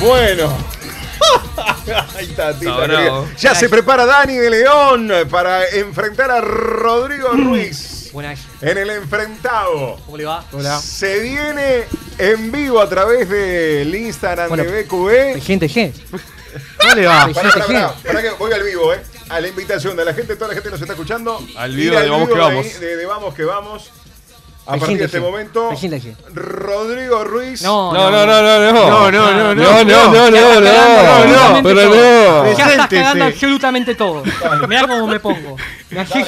Bueno. Ahí está, Tita, querida. bravo. Ya se prepara Dani de León para enfrentar a Rodrigo Ruiz Buenas. en el enfrentado. ¿Cómo le va? Se viene en vivo a través del Instagram Bueno, de BQB. Gente, G. ¿Cómo le va? Pará, gente, pará, G. pará, pará que voy al vivo, eh. A la invitación de la gente, toda la gente nos está escuchando. Al vivo de Vamos que Vamos. De, de Vamos que Vamos. A partir de este momento. Rodrigo Ruiz. No, No, no, no, no, no. No, no, no, No, no, no, no, no, no, pero no. Ya estás cagando absolutamente todo. Mirá cómo me pongo.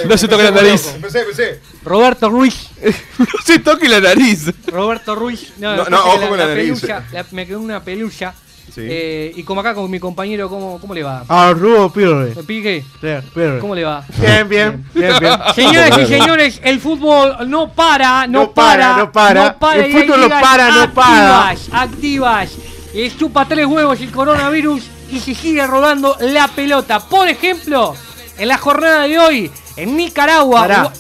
No se toque la nariz. Empecé, empecé. Roberto Ruiz. No se toque la nariz. Roberto Ruiz. No, No, no, ojo con la nariz. me quedó una pelulla. Sí. Eh, y como acá con mi compañero, ¿cómo, cómo le va? A Rubo Pirre. ¿Me pique? Pirre. ¿Cómo le va? Bien, bien, bien, bien. Señoras y señores, el fútbol no para, no, No para, no para. El fútbol no para, no para. Activas, activas. Eh, chupa tres huevos el coronavirus y se sigue rodando la pelota. Por ejemplo, en la jornada de hoy, en Nicaragua. Pará.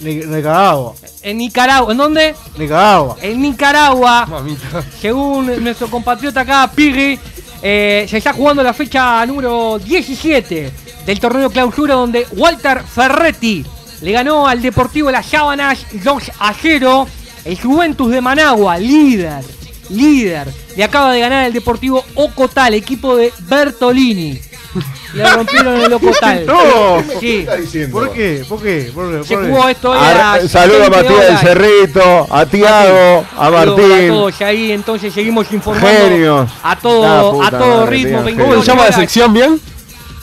Nicaragua. En Nicaragua, ¿en dónde? Nicaragua. En Nicaragua, Mamita. según nuestro compatriota acá, Piggy, eh, se está jugando la fecha número 17 del torneo clausura donde Walter Ferretti le ganó al Deportivo Las Sábanas 2 a 0. El Juventus de Managua, líder, líder, le acaba de ganar el Deportivo Ocotal, equipo de Bertolini. Le rompieron el Ocotal. No. ¿Qué Sí. está diciendo? ¿Por qué? ¿Por qué? ¿Por qué? Se ¿Por qué? jugó esto hoy a A- las Saludo a 20 Matías del. Cerrito, a Tiago, a Saludos A Martín. todos ahí, entonces seguimos informando Genios. a todo, a todo madre, ritmo. tío, 22 ¿Cómo se llama la sección bien?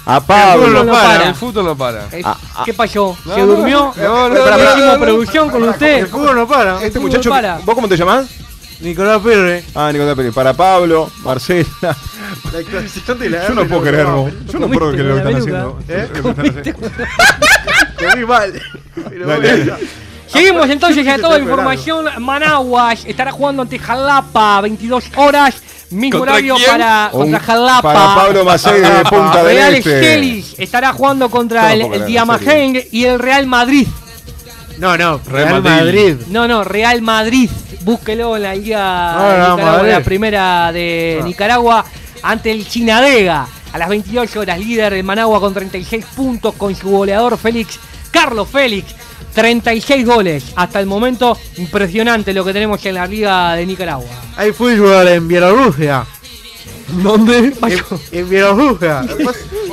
A El Pablo. fútbol no para. El fútbol no para. Ah, ah. ¿Qué pasó? ¿Se no, durmió? no, no, producción con usted. El fútbol no para. Este muchacho, para. ¿vos cómo te llamás? Nicolás Pirre. Ah, Nicolás Pérez. Para Pablo, Marcela. La actuación de la Yo no puedo creerlo. Yo no puedo creer lo que están haciendo. ¿Eh? Comí mal. Pero Dale. bueno. Seguimos entonces a toda información. Managuas estará jugando ante Jalapa, 22 horas. Mismo ¿Contra horario quién? para contra Jalapa. Para Pablo Macei de Punta del Real Este. Esquelis estará jugando contra el, no el creer, Diamageng y el Real Madrid. No, no. Real Real Madrid. Madrid. No, no, Real Madrid. Búsquelo en la Liga Ah, de la primera de Ah. Nicaragua, ante el Chinadega. A las 28 horas, líder de Managua con 36 puntos con su goleador Félix, Carlos Félix. 36 goles. Hasta el momento, impresionante lo que tenemos en la Liga de Nicaragua. Hay fútbol en Bielorrusia. ¿Dónde? En, en Bielorrusia.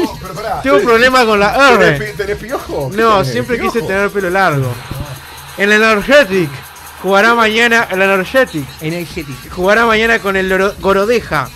Oh. Tengo un problema con la ¿Tenés, R. tenés piojo? ¿Qué No, tenés? siempre ¿Piojo? quise tener pelo largo. En el Energetic. Jugará mañana el Energetic. En el Cetic. Jugará mañana con el Gorodeja.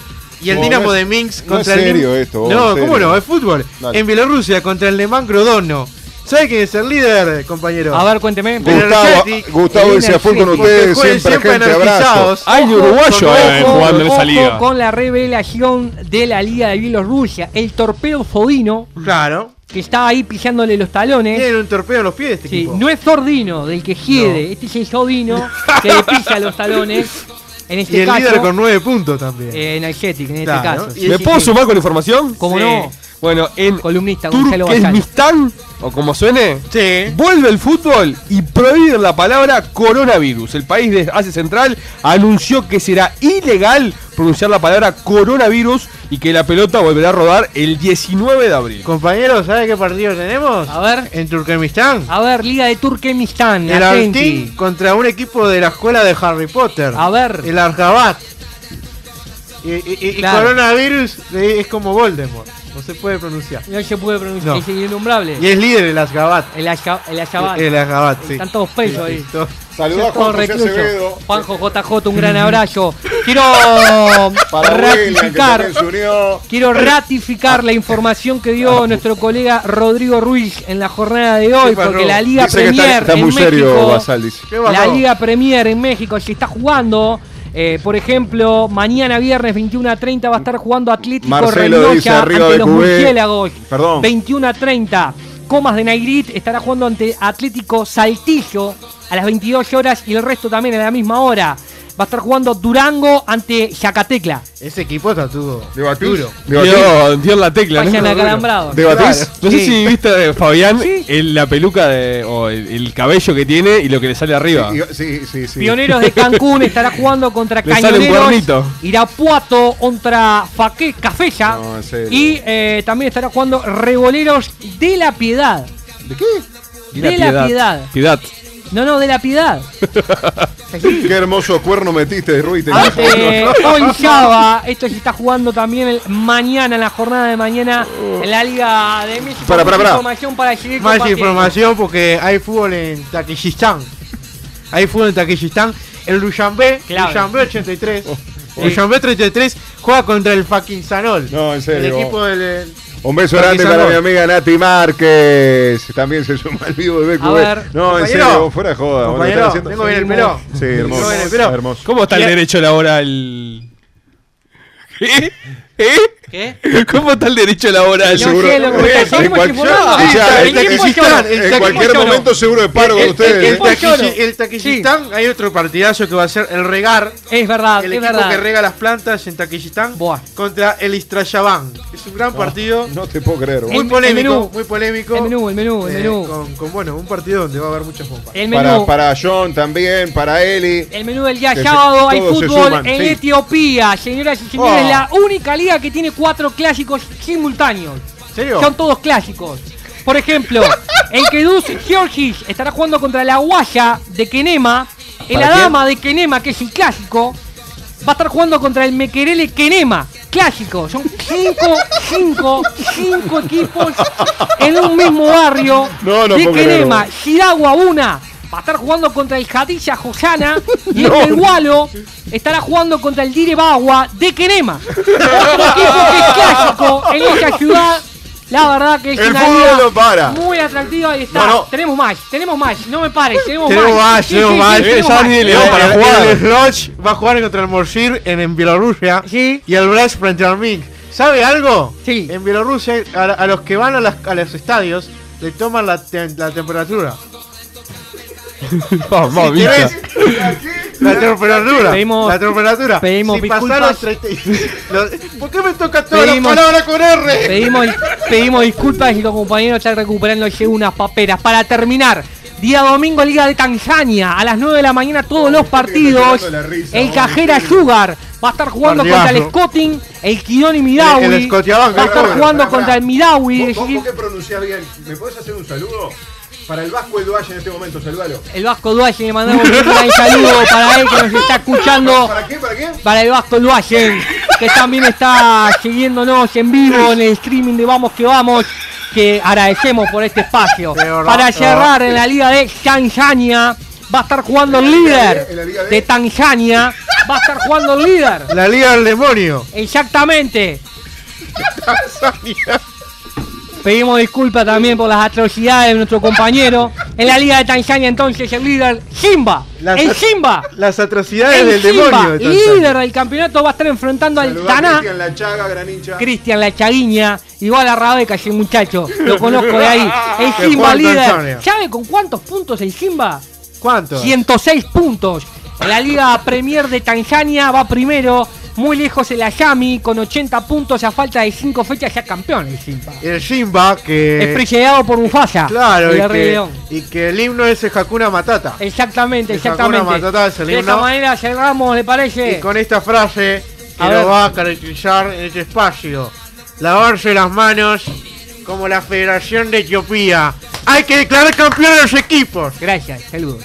Y el Dinamo de Minsk no es contra el esto, vos, No, ¿cómo no? Es fútbol. Dale. En Bielorrusia contra el Nemán Grodono. ¿Sabe quién es el líder, compañero? A ver, cuénteme. Gustavo, Gustavo dice a full con ustedes, Jueguen siempre, gente, abrazo. Hay uruguayo con- eh, jugando en esa liga. con la revelación de la Liga de Bielorrusia. El torpedo Fodino, Claro. que está ahí pisándole los talones. Tiene un torpedo en los pies este Sí, equipo. no es Sordino del que hiede, este es el Sordino que le pisa los talones. En este y el caso, líder con nueve puntos también. eh, en el Cetic, en este Claro. caso. Y ¿Me puedo sumar con información? ¿Cómo Sí. no? Bueno, en Columnista Gonzalo Basal. Turkmenistán, o como suene, Sí. vuelve el fútbol y prohíben la palabra coronavirus. El país de Asia Central anunció que será ilegal pronunciar la palabra coronavirus y que la pelota volverá a rodar el 19 de abril. Compañeros, ¿sabe qué partido tenemos? A ver, En Turkmenistán. a ver, Liga de Turkmenistán. El. Artin contra un equipo de la escuela de Harry Potter. A ver. El Arjabat. Y, y- y- y Claro. coronavirus es como Voldemort. No se puede pronunciar. No se puede pronunciar, No. es innombrable. Y es líder el Asgabat. El Asha- el Ashabat. El Asgabat, sí. Están todos pesos ahí. Todo- Saludá a Juan. Juanjo JJ, un gran abrazo. Quiero Para ratificar. Quiero ratificar la información que dio nuestro colega Rodrigo Ruiz en la jornada de hoy, porque la Liga Dice que está, Premier está en muy serio, México, Basal, la Liga Premier en México se está jugando. Eh, por ejemplo, mañana viernes 21 a 30 va a estar jugando Atlético Marcelo dice Reynosa arriba ante de los murciélagos. Perdón. 21 a 30. Comas de Nairit estará jugando ante Atlético Saltillo a las 22 horas y el resto también a la misma hora. Va a estar jugando Durango ante Zacatecla. Ese equipo está todo ¿Debatís? duro. Dio, la tecla, ¿no? Vayan. ¿Debatís? No sé Sí. si viste, Fabián, Sí. el- la peluca de, o el, el cabello que tiene y lo que le sale arriba. Sí, sí, sí. Pioneros de Cancún estará jugando contra Le sale un Cañoneros. Irapuato contra Faque Cafella. No, en serio. y eh, también estará jugando Revoleros de la Piedad. ¿De qué? De la Piedad. Piedad. No, no, de la Piedad. Qué hermoso cuerno metiste, Rui. te- Ante Orizaba. Esto se está jugando también el- mañana, en la jornada de mañana, en la Liga de México. Para, para, para. información para seguir Más información porque hay fútbol en Taquillistán. Hay fútbol en Taquillistán. El Dushanbe. Dushanbe 83. El Dushanbe 33 juega contra el fucking Sanol. No, en serio. El equipo del. Un beso grande para mi amiga Nati Márquez. También se suma al vivo de BQB. A ver, no, en serio, fuera de joda. tengo bien el pelo. Sí, hermoso. Hermoso. ¿Cómo está el derecho laboral? ¿Eh? ¿Eh? ¿Qué? ¿Cómo está el derecho laboral? No seguro- sé lo que Eh, seguimos en cual- informando. o sea, El el equipo Taquillistán, llora. el En equipo cualquier momento seguro de paro con ustedes. el, ¿eh? el, Taquillistán, hay otro partidazo que va a ser el Regar. Es verdad, El es equipo verdad. que rega las plantas en Taquillistán Buah. contra el Istrayabán. Es un gran partido. No te puedo creer. Muy El- el polémico, menú. muy polémico. El menú, el menú, el Eh, menú. Con, con, bueno, un partido donde va a haber muchas bombas. El Para, menú. para John también, para Eli. El menú del día sábado hay fútbol en. Etiopía. Señoras y señores, Oh. la única liga que tiene cuatro clásicos simultáneos. ¿En serio? Son todos clásicos. Por ejemplo, el Kedus Georgis estará jugando contra la Guaya de Kenema. El ¿Para Adama de Kenema, que es el clásico, va a estar jugando contra el Mequerele Kenema. Clásico. Son cinco, cinco, cinco equipos en un mismo barrio No, no de Kenema. Shiragua una va a estar jugando contra el Jadilla Josana y No. el Perualo estará jugando contra el Direbagua de Kenema. Otro equipo que es clásico en esa ciudad. La verdad que es El una fútbol no para. muy atractiva y está. No, no. Tenemos más, tenemos más, no me pares, tenemos, Tenemos más. más, tenemos más. Eh, tenemos ya más, ni le tenemos da para más. el, jugar. el va a jugar contra el Morsir en, en Bielorrusia. Sí. Y el Brest frente al Minsk. ¿Sabe algo? Sí. En Bielorrusia, a, a los que van a, las- a los estadios, le toman la, te- la temperatura. La temperatura. Pedimos- la temperatura. pedimos si disculpas. 30 lo- ¿Por qué me toca toda Pedimos- la palabra con R? Pedimos, pedimos disculpas y los compañeros están recuperándose unas paperas. Para terminar, día domingo Liga de Tanzania, a las 9 de la mañana todos los partidos. risa, El Cajera. Sugar va a estar jugando contra el Scotting, el Kidoni Midawi. El- el Scotiabank, va a estar jugando contra el Midawi. ¿Vos, es vos, decir, vos que pronunciás bien, ¿me podés hacer un saludo? Para el Vasco Eduaya en este momento, saludalo. El Vasco Duayen, le mandamos un gran saludo para él que nos está escuchando. ¿Para qué? ¿Para qué? Para el Vasco Duayen, que también está siguiéndonos en vivo en el streaming de Vamos que Vamos, que agradecemos por este espacio. Para cerrar en la liga de Tanzania, va a estar jugando el líder ¿En la liga de? de Tanzania, va a estar jugando el líder. La Liga del Demonio. Exactamente. Pedimos disculpas también por las atrocidades de nuestro compañero. En la Liga de Tanzania, entonces, el líder Simba. Las- el Simba. Las atrocidades El del Simba, demonio. de líder del campeonato, va a estar enfrentando al Saludá Taná. Cristian La Chaga, gran hincha. Cristian La Chaguiña, igual a Rabeca, ese muchacho. Lo conozco de ahí. El Simba líder. ¿Sabe con cuántos puntos el Simba? ¿Cuánto? 106 puntos. En la Liga Premier de Tanzania va primero. Muy lejos el Ayami con 80 puntos a falta de 5 fechas ya campeón el Simba. El Simba que. es precedido por Mufasa. Claro, y Rey que, y que el himno es el Hakuna Matata. Exactamente, el exactamente. Hakuna Matata es el de esta himno. manera cerramos, ¿le parece? Y con esta frase que lo va a caracterizar en este espacio. Lavarse las manos como la Federación de Etiopía. Hay que declarar campeón a los equipos. Gracias, saludos.